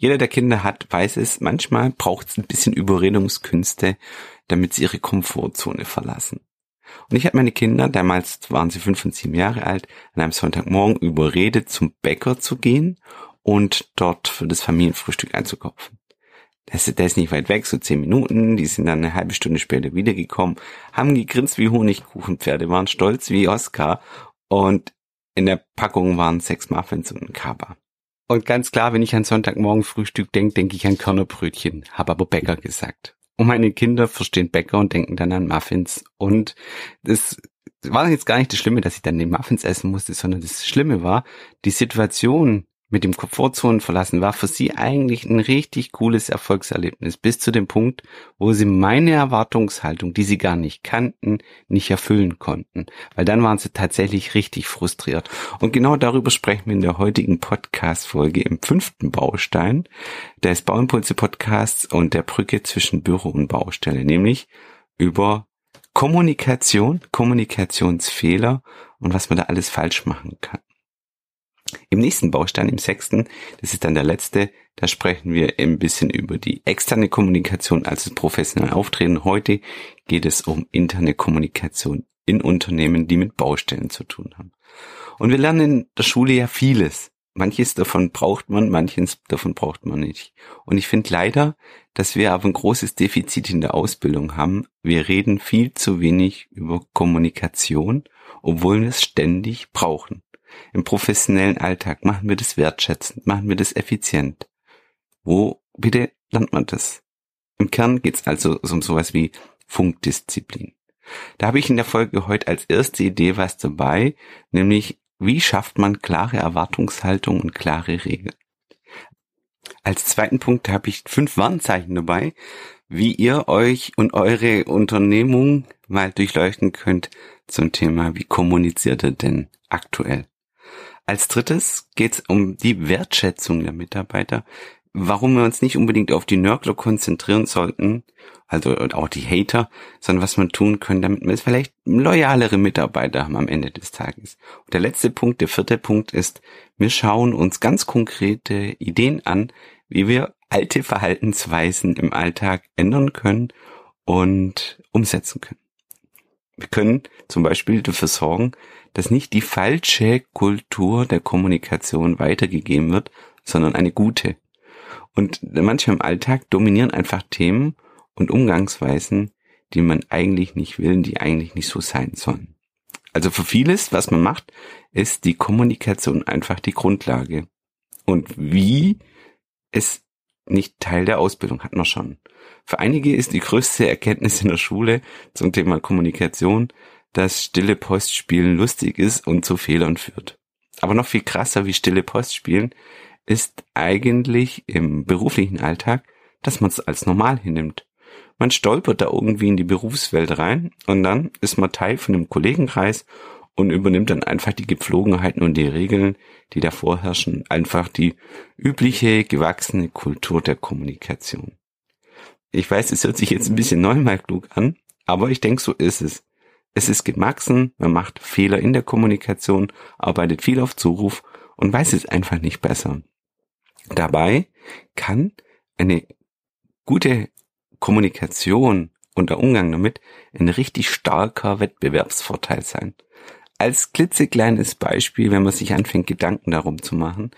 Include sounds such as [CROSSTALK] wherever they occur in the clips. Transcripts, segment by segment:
Jeder, der Kinder hat, weiß es, manchmal braucht es ein bisschen Überredungskünste, damit sie ihre Komfortzone verlassen. Und ich habe meine Kinder, damals waren sie fünf und sieben Jahre alt, an einem Sonntagmorgen überredet, zum Bäcker zu gehen und dort für das Familienfrühstück einzukaufen. Das, der ist nicht weit weg, so zehn Minuten. Die sind dann eine halbe Stunde später wiedergekommen, haben gegrinst wie Honigkuchenpferde, waren stolz wie Oscar und in der Packung waren sechs Muffins und ein Kaba. Und ganz klar, wenn ich an Sonntagmorgen Frühstück denke, denke ich an Körnerbrötchen, habe aber Bäcker gesagt. Und meine Kinder verstehen Bäcker und denken dann an Muffins. Und das war jetzt gar nicht das Schlimme, dass ich dann die Muffins essen musste, sondern das Schlimme war, die Situation, mit dem Komfortzonen verlassen war für sie eigentlich ein richtig cooles Erfolgserlebnis bis zu dem Punkt, wo sie meine Erwartungshaltung, die sie gar nicht kannten, nicht erfüllen konnten. Weil dann waren sie tatsächlich richtig frustriert. Und genau darüber sprechen wir in der heutigen Podcast-Folge im fünften Baustein des Bauimpulse Podcasts und der Brücke zwischen Büro und Baustelle, nämlich über Kommunikation, Kommunikationsfehler und was man da alles falsch machen kann. Im nächsten Baustein, im sechsten, das ist dann der letzte, da sprechen wir ein bisschen über die externe Kommunikation, also das professionelle Auftreten. Heute geht es um interne Kommunikation in Unternehmen, die mit Baustellen zu tun haben. Und wir lernen in der Schule ja vieles. Manches davon braucht man, manches davon braucht man nicht. Und ich finde leider, dass wir aber ein großes Defizit in der Ausbildung haben. Wir reden viel zu wenig über Kommunikation, obwohl wir es ständig brauchen. Im professionellen Alltag machen wir das wertschätzend, machen wir das effizient. Wo bitte lernt man das? Im Kern geht es also um sowas wie Funkdisziplin. Da habe ich in der Folge heute als erste Idee was dabei, nämlich wie schafft man klare Erwartungshaltung und klare Regeln. Als zweiten Punkt habe ich fünf Warnzeichen dabei, wie ihr euch und eure Unternehmung mal durchleuchten könnt zum Thema, wie kommuniziert ihr denn aktuell? Als drittes geht es um die Wertschätzung der Mitarbeiter, warum wir uns nicht unbedingt auf die Nörgler konzentrieren sollten, also auch die Hater, sondern was man tun können, damit wir vielleicht loyalere Mitarbeiter haben am Ende des Tages. Und der letzte Punkt, der vierte Punkt ist, wir schauen uns ganz konkrete Ideen an, wie wir alte Verhaltensweisen im Alltag ändern können und umsetzen können. Wir können zum Beispiel dafür sorgen, dass nicht die falsche Kultur der Kommunikation weitergegeben wird, sondern eine gute. Und manchmal im Alltag dominieren einfach Themen und Umgangsweisen, die man eigentlich nicht will, die eigentlich nicht so sein sollen. Also für vieles, was man macht, ist die Kommunikation einfach die Grundlage. Und wie ist nicht Teil der Ausbildung, hat man schon. Für einige ist die größte Erkenntnis in der Schule zum Thema Kommunikation, dass stille Post spielen lustig ist und zu Fehlern führt. Aber noch viel krasser wie stille Post spielen ist eigentlich im beruflichen Alltag, dass man es als normal hinnimmt. Man stolpert da irgendwie in die Berufswelt rein und dann ist man Teil von einem Kollegenkreis und übernimmt dann einfach die Gepflogenheiten und die Regeln, die da vorherrschen, einfach die übliche gewachsene Kultur der Kommunikation. Ich weiß, es hört sich jetzt ein bisschen neunmal klug an, aber ich denke, so ist es. Es ist gewachsen, man macht Fehler in der Kommunikation, arbeitet viel auf Zuruf und weiß es einfach nicht besser. Dabei kann eine gute Kommunikation und der Umgang damit ein richtig starker Wettbewerbsvorteil sein. Als klitzekleines Beispiel, wenn man sich anfängt, Gedanken darum zu machen,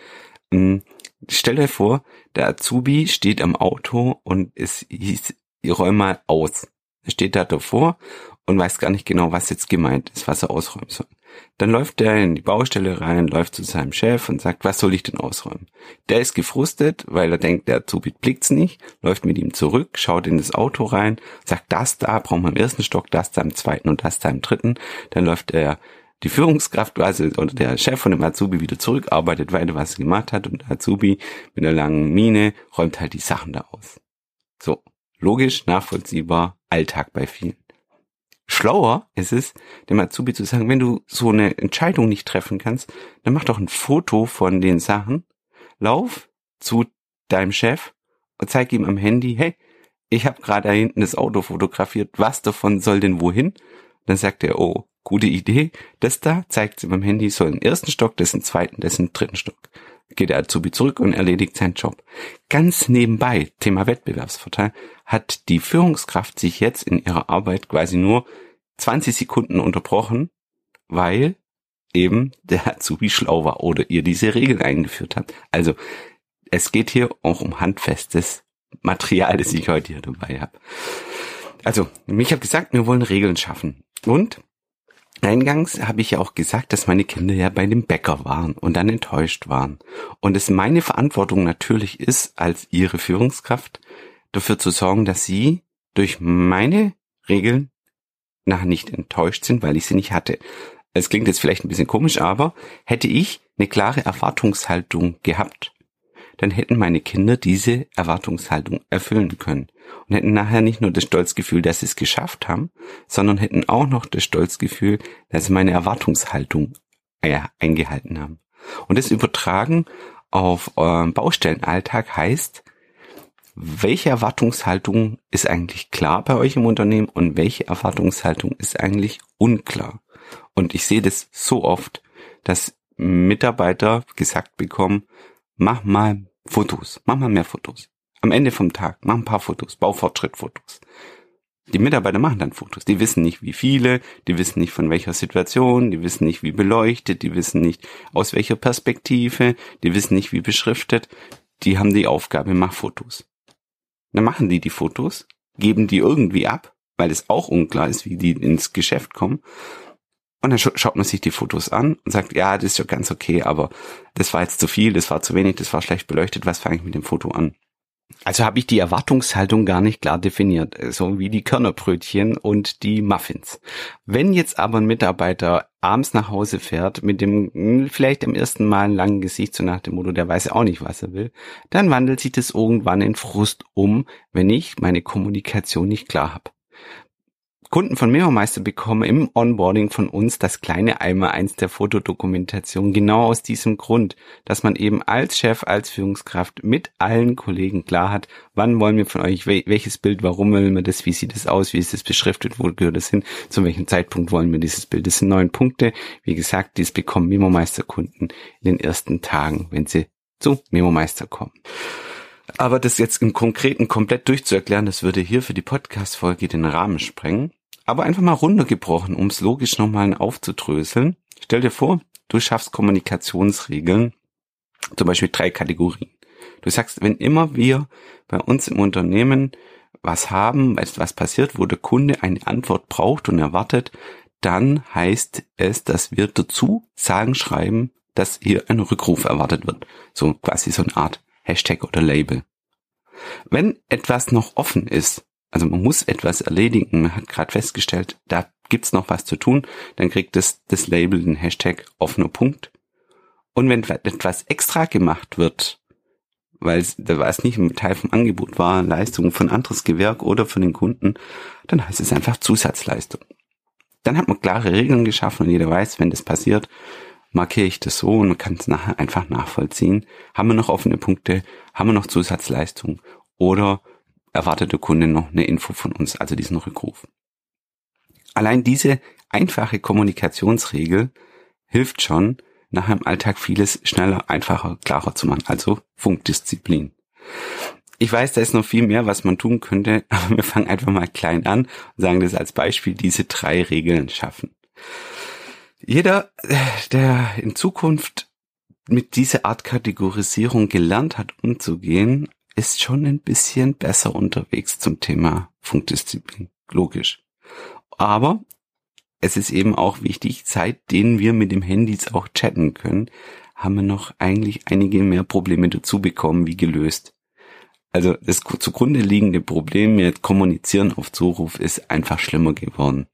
hm, stell dir vor, der Azubi steht am Auto und es hieß, räum mal aus. Er steht da davor und weiß gar nicht genau, was jetzt gemeint ist, was er ausräumen soll. Dann läuft er in die Baustelle rein, läuft zu seinem Chef und sagt, was soll ich denn ausräumen? Der ist gefrustet, weil er denkt, der Azubi blickt's nicht, läuft mit ihm zurück, schaut in das Auto rein, sagt, das da brauchen wir im ersten Stock, das da im zweiten und das da im dritten. Dann läuft er die Führungskraft quasi oder der Chef von dem Azubi wieder zurück, arbeitet weiter, was er gemacht hat und der Azubi mit einer langen Mine räumt halt die Sachen da aus. So, logisch, nachvollziehbar, Alltag bei vielen. Schlauer ist es, dem Azubi zu sagen, wenn du so eine Entscheidung nicht treffen kannst, dann mach doch ein Foto von den Sachen, lauf zu deinem Chef und zeig ihm am Handy, hey, ich habe gerade da hinten das Auto fotografiert, was davon soll denn wohin? Dann sagt er, oh, gute Idee, das da zeigt sie beim Handy, soll im ersten Stock, im zweiten, im dritten Stock. geht der Azubi zurück und erledigt seinen Job. Ganz nebenbei, Thema Wettbewerbsvorteil, hat die Führungskraft sich jetzt in ihrer Arbeit quasi nur 20 Sekunden unterbrochen, weil eben der Azubi schlau war oder ihr diese Regel eingeführt hat. Also es geht hier auch um handfestes Material, das ich heute hier dabei habe. Also, ich habe gesagt, wir wollen Regeln schaffen. Und Eingangs habe ich ja auch gesagt, dass meine Kinder ja bei dem Bäcker waren und dann enttäuscht waren. Und es meine Verantwortung natürlich ist, als ihre Führungskraft, dafür zu sorgen, dass sie durch meine Regeln nachher nicht enttäuscht sind, weil ich sie nicht hatte. Es klingt jetzt vielleicht ein bisschen komisch, aber hätte ich eine klare Erwartungshaltung gehabt, dann hätten meine Kinder diese Erwartungshaltung erfüllen können und hätten nachher nicht nur das Stolzgefühl, dass sie es geschafft haben, sondern hätten auch noch das Stolzgefühl, dass sie meine Erwartungshaltung äh, eingehalten haben. Und das Übertragen auf euren Baustellenalltag heißt, welche Erwartungshaltung ist eigentlich klar bei euch im Unternehmen und welche Erwartungshaltung ist eigentlich unklar? Und ich sehe das so oft, dass Mitarbeiter gesagt bekommen, mach mal Fotos, mach mal mehr Fotos. Am Ende vom Tag, mach ein paar Fotos, Baufortschrittfotos. Die Mitarbeiter machen dann Fotos. Die wissen nicht, wie viele, die wissen nicht von welcher Situation, die wissen nicht, wie beleuchtet, die wissen nicht, aus welcher Perspektive, die wissen nicht, wie beschriftet. Die haben die Aufgabe, mach Fotos. Dann machen die die Fotos, geben die irgendwie ab, weil es auch unklar ist, wie die ins Geschäft kommen. Und dann schaut man sich die Fotos an und sagt, ja, das ist ja ganz okay, aber das war jetzt zu viel, das war zu wenig, das war schlecht beleuchtet, was fange ich mit dem Foto an? Also habe ich die Erwartungshaltung gar nicht klar definiert, so wie die Körnerbrötchen und die Muffins. Wenn jetzt aber ein Mitarbeiter abends nach Hause fährt mit dem hm, vielleicht im ersten Mal einen langen Gesicht, so nach dem Motto, der weiß ja auch nicht, was er will, dann wandelt sich das irgendwann in Frust um, wenn ich meine Kommunikation nicht klar habe. Kunden von Memo-Meister bekommen im Onboarding von uns das kleine Eimer eins der Fotodokumentation genau aus diesem Grund, dass man eben als Chef, als Führungskraft mit allen Kollegen klar hat, wann wollen wir von euch welches Bild, warum wollen wir das, wie sieht es aus, wie ist es beschriftet, wo gehört es hin, zu welchem Zeitpunkt wollen wir dieses Bild. Das sind neun Punkte. Wie gesagt, dies bekommen Memo-Meister Kunden in den ersten Tagen, wenn sie zu Memo-Meister kommen. Aber das jetzt im Konkreten komplett durchzuerklären, das würde hier für die Podcast-Folge den Rahmen sprengen aber einfach mal runtergebrochen, um es logisch nochmal aufzudröseln. Stell dir vor, du schaffst Kommunikationsregeln, zum Beispiel drei Kategorien. Du sagst, wenn immer wir bei uns im Unternehmen was haben, was passiert, wo der Kunde eine Antwort braucht und erwartet, dann heißt es, dass wir dazu sagen, schreiben, dass hier ein Rückruf erwartet wird. So quasi so eine Art Hashtag oder Label. Wenn etwas noch offen ist, also man muss etwas erledigen, man hat gerade festgestellt, da gibt's noch was zu tun, dann kriegt es das Label den Hashtag offener Punkt. Und wenn etwas extra gemacht wird, weil es nicht ein Teil vom Angebot war, Leistung von anderes Gewerk oder von den Kunden, dann heißt es einfach Zusatzleistung. Dann hat man klare Regeln geschaffen und jeder weiß, wenn das passiert, markiere ich das so und man kann es nachher einfach nachvollziehen. Haben wir noch offene Punkte? Haben wir noch Zusatzleistung? Oder erwartet der Kunde noch eine Info von uns, also diesen Rückruf. Allein diese einfache Kommunikationsregel hilft schon, nachher im Alltag vieles schneller, einfacher, klarer zu machen. Also Funkdisziplin. Ich weiß, da ist noch viel mehr, was man tun könnte, [LAUGHS] aber wir fangen einfach mal klein an und sagen das als Beispiel, diese drei Regeln schaffen. Jeder, der in Zukunft mit dieser Art Kategorisierung gelernt hat, umzugehen, ist schon ein bisschen besser unterwegs zum Thema Funkdisziplin. Logisch. Aber es ist eben auch wichtig, seitdem wir mit dem Handys auch chatten können, haben wir noch eigentlich einige mehr Probleme dazu bekommen, wie gelöst. Also das zugrunde liegende Problem mit Kommunizieren auf Zuruf ist einfach schlimmer geworden.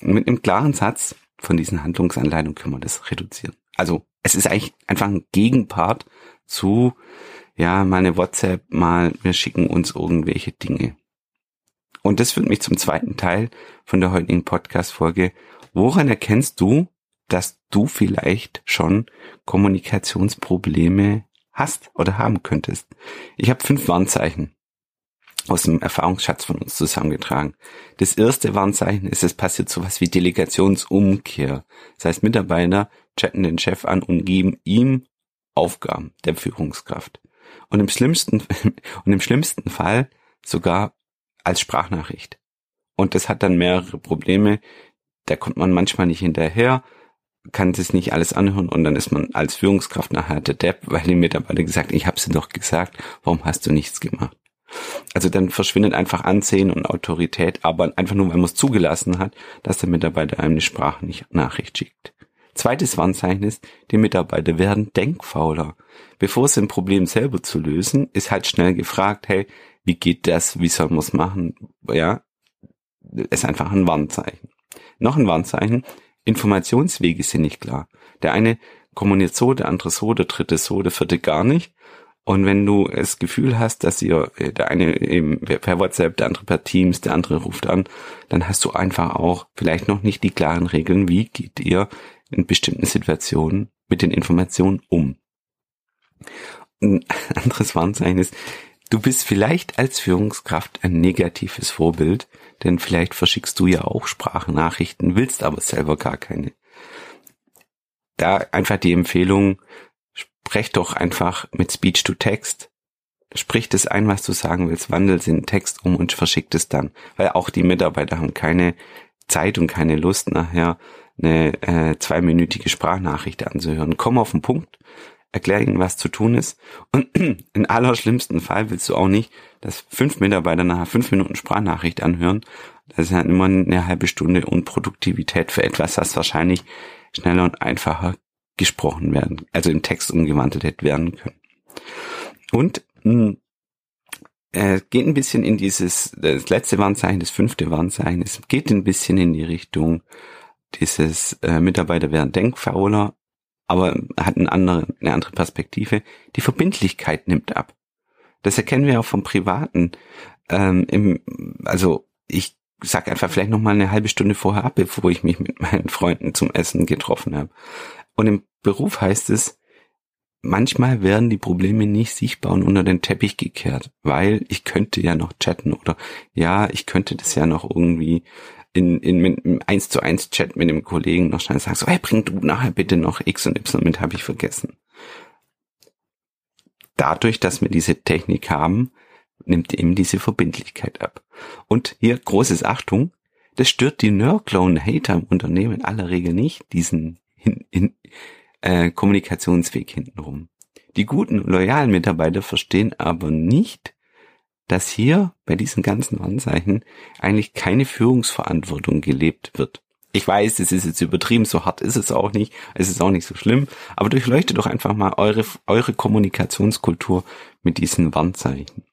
mit einem klaren Satz von diesen Handlungsanleitungen können wir das reduzieren. Also es ist eigentlich einfach ein Gegenpart zu ja, mal eine WhatsApp, mal wir schicken uns irgendwelche Dinge. Und das führt mich zum zweiten Teil von der heutigen Podcast-Folge. Woran erkennst du, dass du vielleicht schon Kommunikationsprobleme hast oder haben könntest? Ich habe fünf Warnzeichen aus dem Erfahrungsschatz von uns zusammengetragen. Das erste Warnzeichen ist, es passiert sowas wie Delegationsumkehr. Das heißt, Mitarbeiter chatten den Chef an und geben ihm Aufgaben der Führungskraft. Und im schlimmsten, [LAUGHS] und im schlimmsten Fall sogar als Sprachnachricht. Und das hat dann mehrere Probleme. Da kommt man manchmal nicht hinterher, kann das nicht alles anhören und dann ist man als Führungskraft nachher der Depp, weil die Mitarbeiter gesagt, ich habe sie doch gesagt, warum hast du nichts gemacht? Also dann verschwindet einfach Ansehen und Autorität, aber einfach nur, weil man es zugelassen hat, dass der Mitarbeiter einem eine Sprachnachricht schickt. Zweites Warnzeichen ist, die Mitarbeiter werden denkfauler. Bevor es ein Problem selber zu lösen, ist halt schnell gefragt, hey, wie geht das, wie soll man es machen? Ja, ist einfach ein Warnzeichen. Noch ein Warnzeichen, Informationswege sind nicht klar. Der eine kommuniziert so, der andere so, der dritte so, der vierte gar nicht. Und wenn du das Gefühl hast, dass ihr, äh, der eine eben per WhatsApp, der andere per Teams, der andere ruft an, dann hast du einfach auch vielleicht noch nicht die klaren Regeln, wie geht ihr in bestimmten Situationen mit den Informationen um. Ein anderes Warnzeichen ist, du bist vielleicht als Führungskraft ein negatives Vorbild, denn vielleicht verschickst du ja auch Sprachnachrichten, willst aber selber gar keine. Da einfach die Empfehlung, sprech doch einfach mit Speech to Text. Sprich das ein, was du sagen willst, wandel es in Text um und verschick es dann. Weil auch die Mitarbeiter haben keine Zeit und keine Lust nachher eine äh, zweiminütige Sprachnachricht anzuhören. Komm auf den Punkt, erklär ihnen, was zu tun ist. Und [CLEARS THROAT] in allerschlimmsten Fall willst du auch nicht, dass fünf Mitarbeiter nachher fünf Minuten Sprachnachricht anhören. Das ist halt immer eine halbe Stunde Unproduktivität für etwas, was wahrscheinlich schneller und einfacher gesprochen werden, also im Text umgewandelt hätte werden können. Und mh, äh, geht ein bisschen in dieses, das letzte Warnzeichen, das fünfte Warnzeichen, es geht ein bisschen in die Richtung dieses äh, Mitarbeiter werden denkfauler, aber hat eine andere, eine andere Perspektive. Die Verbindlichkeit nimmt ab. Das erkennen wir auch vom Privaten. Ähm, im, also ich sag einfach vielleicht noch mal eine halbe Stunde vorher ab, bevor ich mich mit [LAUGHS] meinen Freunden zum Essen getroffen habe. Und im Beruf heißt es, manchmal werden die Probleme nicht sichtbar und unter den Teppich gekehrt, weil ich könnte ja noch chatten oder ja, ich könnte das ja noch irgendwie in, in, in, in 1 zu 1 Chat mit dem Kollegen noch schnell sagen, so, hey, bring du nachher bitte noch X und Y mit, habe ich vergessen. Dadurch, dass wir diese Technik haben, nimmt eben diese Verbindlichkeit ab. Und hier großes Achtung, das stört die Nörgler und Hater im Unternehmen in aller Regel nicht, diesen in, in, äh, Kommunikationsweg hintenrum. Die guten, loyalen Mitarbeiter verstehen aber nicht, dass hier bei diesen ganzen Anzeichen eigentlich keine Führungsverantwortung gelebt wird. Ich weiß, es ist jetzt übertrieben, so hart ist es auch nicht, es ist auch nicht so schlimm, aber durchleuchtet doch einfach mal eure, eure Kommunikationskultur mit diesen Warnzeichen.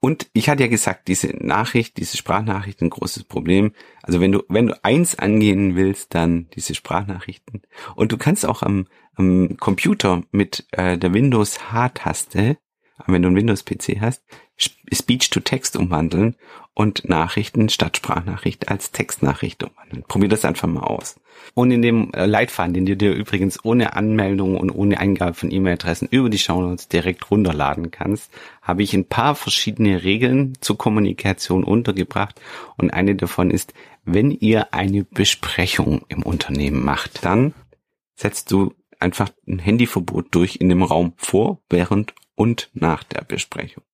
Und ich hatte ja gesagt, diese Nachricht, diese Sprachnachricht ein großes Problem. Also wenn du, wenn du eins angehen willst, dann diese Sprachnachrichten. Und du kannst auch am, am Computer mit äh, der Windows H-Taste, wenn du einen Windows-PC hast, Speech to Text umwandeln und Nachrichten statt Sprachnachricht als Textnachricht umwandeln. Probier das einfach mal aus. Und in dem äh, Leitfaden, den du dir übrigens ohne Anmeldung und ohne Eingabe von E-Mail-Adressen über die Shownotes direkt runterladen kannst, habe ich ein paar verschiedene Regeln zur Kommunikation untergebracht. Und eine davon ist, wenn ihr eine Besprechung im Unternehmen macht, dann setzt du einfach ein Handyverbot durch in dem Raum vor, während und nach der Besprechung.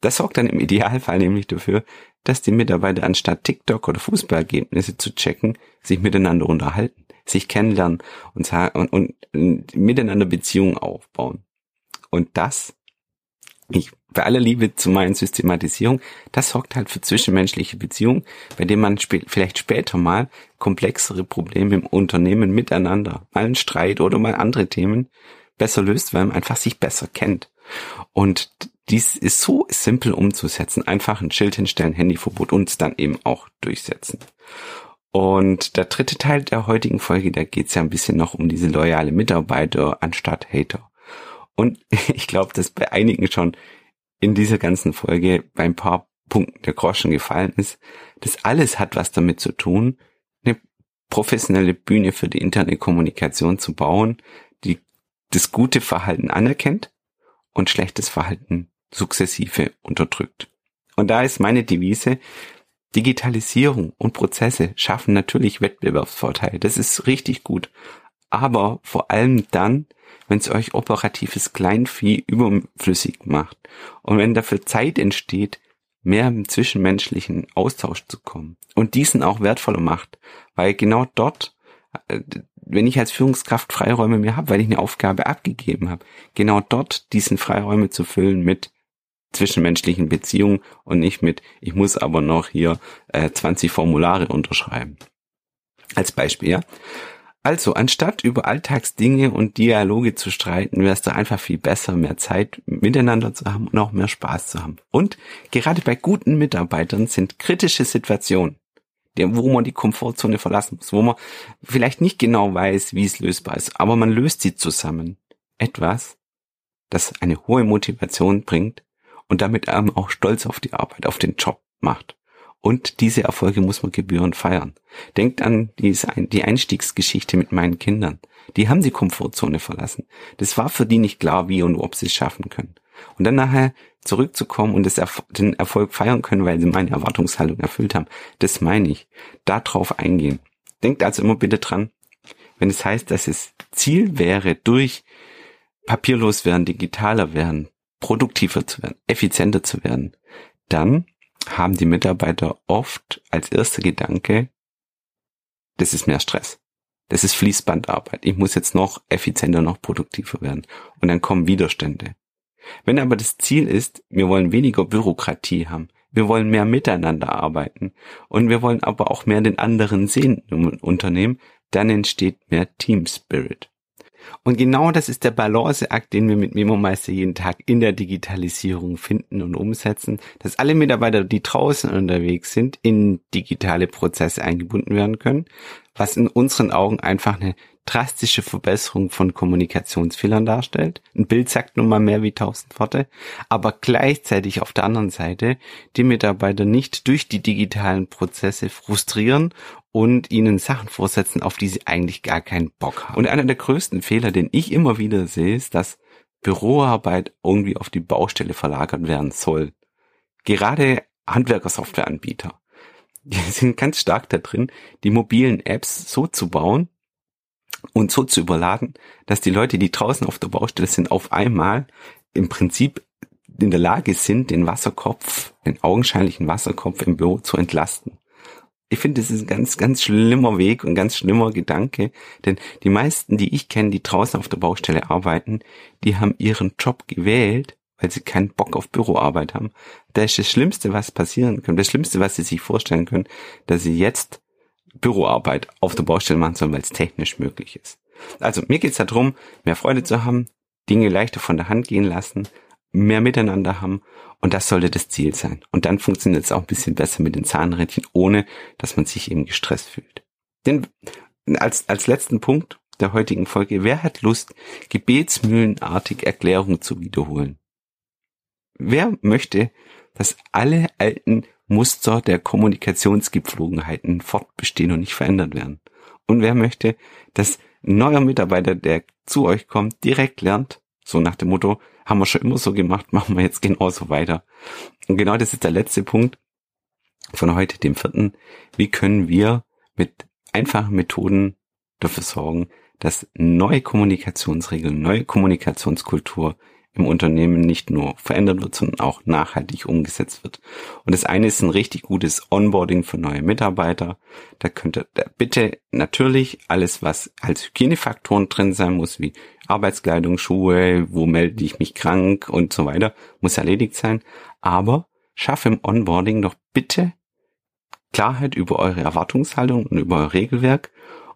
Das sorgt dann im Idealfall nämlich dafür, dass die Mitarbeiter anstatt TikTok oder Fußballergebnisse zu checken, sich miteinander unterhalten, sich kennenlernen und, und, und miteinander Beziehungen aufbauen. Und das, ich, bei aller Liebe zu meinen Systematisierung, das sorgt halt für zwischenmenschliche Beziehungen, bei denen man sp vielleicht später mal komplexere Probleme im Unternehmen miteinander, mal einen Streit oder mal andere Themen besser löst, weil man einfach sich besser kennt. Und dies ist so simpel umzusetzen. Einfach ein Schild hinstellen, Handyverbot und es dann eben auch durchsetzen. Und der dritte Teil der heutigen Folge, da geht es ja ein bisschen noch um diese loyale Mitarbeiter anstatt Hater. Und [LAUGHS] ich glaube, dass bei einigen schon in dieser ganzen Folge bei ein paar Punkten der Groschen gefallen ist. Das alles hat was damit zu tun, eine professionelle Bühne für die interne Kommunikation zu bauen, das gute Verhalten anerkennt und schlechtes Verhalten sukzessive unterdrückt. Und da ist meine Devise, Digitalisierung und Prozesse schaffen natürlich Wettbewerbsvorteile. Das ist richtig gut. aber vor allem dann, wenn es euch operatives Kleinvieh überflüssig macht und wenn dafür Zeit entsteht, mehr im zwischenmenschlichen Austausch zu kommen und diesen auch wertvoller macht, weil genau dort, wenn ich als Führungskraft Freiräume mir habe, weil ich eine Aufgabe abgegeben habe, genau dort diesen Freiräume zu füllen mit zwischenmenschlichen Beziehungen und nicht mit, ich muss aber noch hier äh, 20 Formulare unterschreiben. Als Beispiel, ja. Also, anstatt über Alltagsdinge und Dialoge zu streiten, wäre es doch einfach viel besser, mehr Zeit miteinander zu haben und auch mehr Spaß zu haben. Und gerade bei guten Mitarbeitern sind kritische Situationen, wo man die Komfortzone verlassen muss, wo man vielleicht nicht genau weiß, wie es lösbar ist, aber man löst sie zusammen. Etwas, das eine hohe Motivation bringt und damit auch stolz auf die Arbeit, auf den Job macht. Und diese Erfolge muss man gebührend feiern. Denkt an die Einstiegsgeschichte mit meinen Kindern. Die haben die Komfortzone verlassen. Das war für die nicht klar, wie und ob sie es schaffen können. Und dann nachher zurückzukommen und den Erfolg feiern können, weil sie meine Erwartungshaltung erfüllt haben. Das meine ich. Darauf eingehen. Denkt also immer bitte dran, wenn es heißt, dass es Ziel wäre, durch papierlos werden, digitaler werden, produktiver zu werden, effizienter zu werden, dann haben die Mitarbeiter oft als erster Gedanke, das ist mehr Stress. Das ist Fließbandarbeit. Ich muss jetzt noch effizienter, noch produktiver werden. Und dann kommen Widerstände. Wenn aber das Ziel ist, wir wollen weniger Bürokratie haben, wir wollen mehr miteinander arbeiten und wir wollen aber auch mehr den anderen sehen im Unternehmen, dann entsteht mehr Team Spirit. Und genau das ist der Balanceakt, den wir mit MemoMeister jeden Tag in der Digitalisierung finden und umsetzen, dass alle Mitarbeiter, die draußen unterwegs sind, in digitale Prozesse eingebunden werden können, was in unseren Augen einfach eine drastische Verbesserung von Kommunikationsfehlern darstellt. Ein Bild sagt nun mal mehr wie tausend Worte, aber gleichzeitig auf der anderen Seite die Mitarbeiter nicht durch die digitalen Prozesse frustrieren und ihnen Sachen vorsetzen, auf die sie eigentlich gar keinen Bock haben. Und einer der größten Fehler, den ich immer wieder sehe, ist, dass Büroarbeit irgendwie auf die Baustelle verlagert werden soll. Gerade Handwerkersoftwareanbieter, die [LAUGHS] sind ganz stark da drin, die mobilen Apps so zu bauen und so zu überladen, dass die Leute, die draußen auf der Baustelle sind, auf einmal im Prinzip in der Lage sind, den Wasserkopf, den augenscheinlichen Wasserkopf im Büro zu entlasten. Ich finde, das ist ein ganz, ganz schlimmer Weg und ganz schlimmer Gedanke, denn die meisten, die ich kenne, die draußen auf der Baustelle arbeiten, die haben ihren Job gewählt, weil sie keinen Bock auf Büroarbeit haben. Da ist das Schlimmste, was passieren kann, das Schlimmste, was sie sich vorstellen können, dass sie jetzt Büroarbeit auf der Baustelle machen sollen, weil es technisch möglich ist. Also mir geht's darum, mehr Freude zu haben, Dinge leichter von der Hand gehen lassen, mehr miteinander haben und das sollte das Ziel sein. Und dann funktioniert es auch ein bisschen besser mit den Zahnrädchen, ohne dass man sich eben gestresst fühlt. Denn als, als letzten Punkt der heutigen Folge, wer hat Lust, gebetsmühlenartig Erklärungen zu wiederholen? Wer möchte, dass alle alten Muster der Kommunikationsgepflogenheiten fortbestehen und nicht verändert werden? Und wer möchte, dass ein neuer Mitarbeiter, der zu euch kommt, direkt lernt, so nach dem Motto, haben wir schon immer so gemacht, [LAUGHS] machen wir jetzt genauso weiter. Und genau das ist der letzte Punkt von heute, dem vierten. Wie können wir mit einfachen Methoden dafür sorgen, dass neue Kommunikationsregeln, neue Kommunikationskultur im Unternehmen nicht nur verändert wird, sondern auch nachhaltig umgesetzt wird. Und das eine ist ein richtig gutes Onboarding für neue Mitarbeiter. Da könnte da bitte natürlich alles, was als Hygienefaktoren drin sein muss, wie Arbeitskleidung, Schuhe, wo melde ich mich krank und so weiter, muss erledigt sein. Aber schaffe im Onboarding doch bitte Klarheit über eure Erwartungshaltung und über euer Regelwerk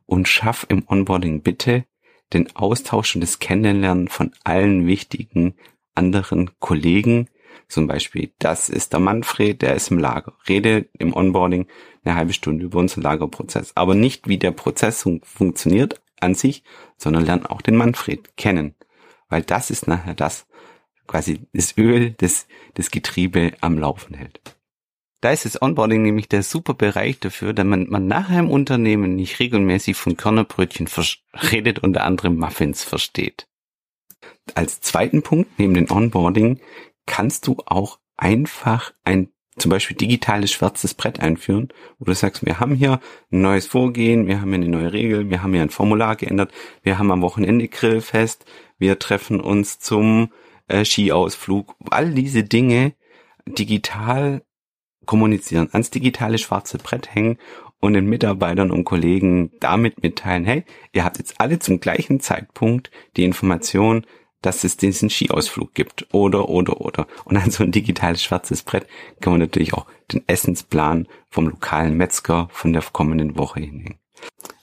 und schaff im Onboarding bitte den Austausch und das Kennenlernen von allen wichtigen anderen Kollegen. Zum Beispiel, das ist der Manfred, der ist im Lager. Rede im Onboarding eine halbe Stunde über unseren Lagerprozess. Aber nicht, wie der Prozess fun funktioniert an sich, sondern lern auch den Manfred kennen. Weil das ist nachher das, quasi das Öl, das das Getriebe am Laufen hält. Da ist das Onboarding nämlich der super Bereich dafür, da man, man nachher im Unternehmen nicht regelmäßig von Körnerbrötchen [LAUGHS] redet, unter anderem Muffins versteht. Als zweiten Punkt neben dem Onboarding kannst du auch einfach ein zum Beispiel digitales schwarzes Brett einführen, wo du sagst, wir haben hier ein neues Vorgehen, wir haben hier eine neue Regel, wir haben hier ein Formular geändert, wir haben am Wochenende Grillfest, wir treffen uns zum äh, Skiausflug. All diese Dinge digital kommunizieren, ans digitale schwarze Brett hängen und den Mitarbeitern und Kollegen damit mitteilen, hey, ihr habt jetzt alle zum gleichen Zeitpunkt die Information, dass es diesen Skiausflug gibt oder, oder, oder. Und an so ein digitales schwarzes Brett kann man natürlich auch den Essensplan vom lokalen Metzger von der kommenden Woche hinhängen.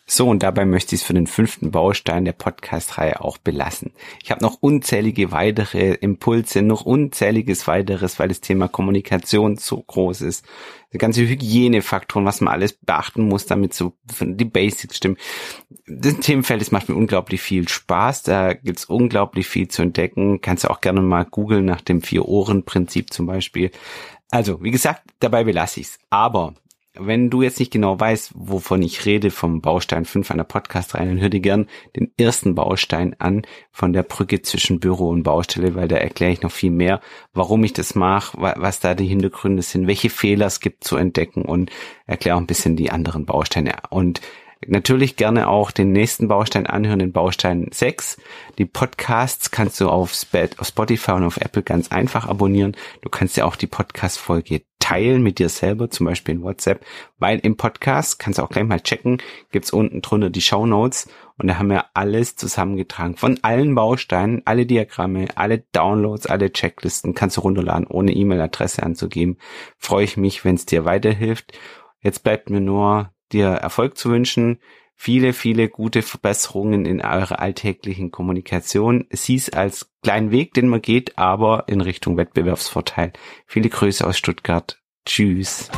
So, und dabei möchte ich es für den fünften Baustein der Podcast-Reihe auch belassen. Ich habe noch unzählige weitere Impulse, noch unzähliges weiteres, weil das Thema Kommunikation so groß ist. Die ganze Hygienefaktoren, was man alles beachten muss, damit so die Basics stimmen. Das Themenfeld, das macht mir unglaublich viel Spaß. Da gibt's unglaublich viel zu entdecken. Kannst du auch gerne mal googeln nach dem Vier-Ohren-Prinzip zum Beispiel. Also, wie gesagt, dabei belasse ich's. Aber wenn du jetzt nicht genau weißt, wovon ich rede vom Baustein 5 einer Podcast rein, dann hör dir gern den ersten Baustein an von der Brücke zwischen Büro und Baustelle, weil da erkläre ich noch viel mehr, warum ich das mache, was da die Hintergründe sind, welche Fehler es gibt zu entdecken und erkläre auch ein bisschen die anderen Bausteine. Und natürlich gerne auch den nächsten Baustein anhören, den Baustein 6. Die Podcasts kannst du auf Spotify und auf Apple ganz einfach abonnieren. Du kannst ja auch die Podcast-Folge teilen mit dir selber, zum Beispiel in WhatsApp, weil im Podcast, kannst du auch gleich mal checken, gibt's unten drunter die Show und da haben wir alles zusammengetragen. Von allen Bausteinen, alle Diagramme, alle Downloads, alle Checklisten kannst du runterladen, ohne E-Mail-Adresse anzugeben. Freue ich mich, wenn es dir weiterhilft. Jetzt bleibt mir nur, dir Erfolg zu wünschen viele, viele gute Verbesserungen in eurer alltäglichen Kommunikation. Sieh es als kleinen Weg, den man geht, aber in Richtung Wettbewerbsvorteil. Viele Grüße aus Stuttgart. Tschüss.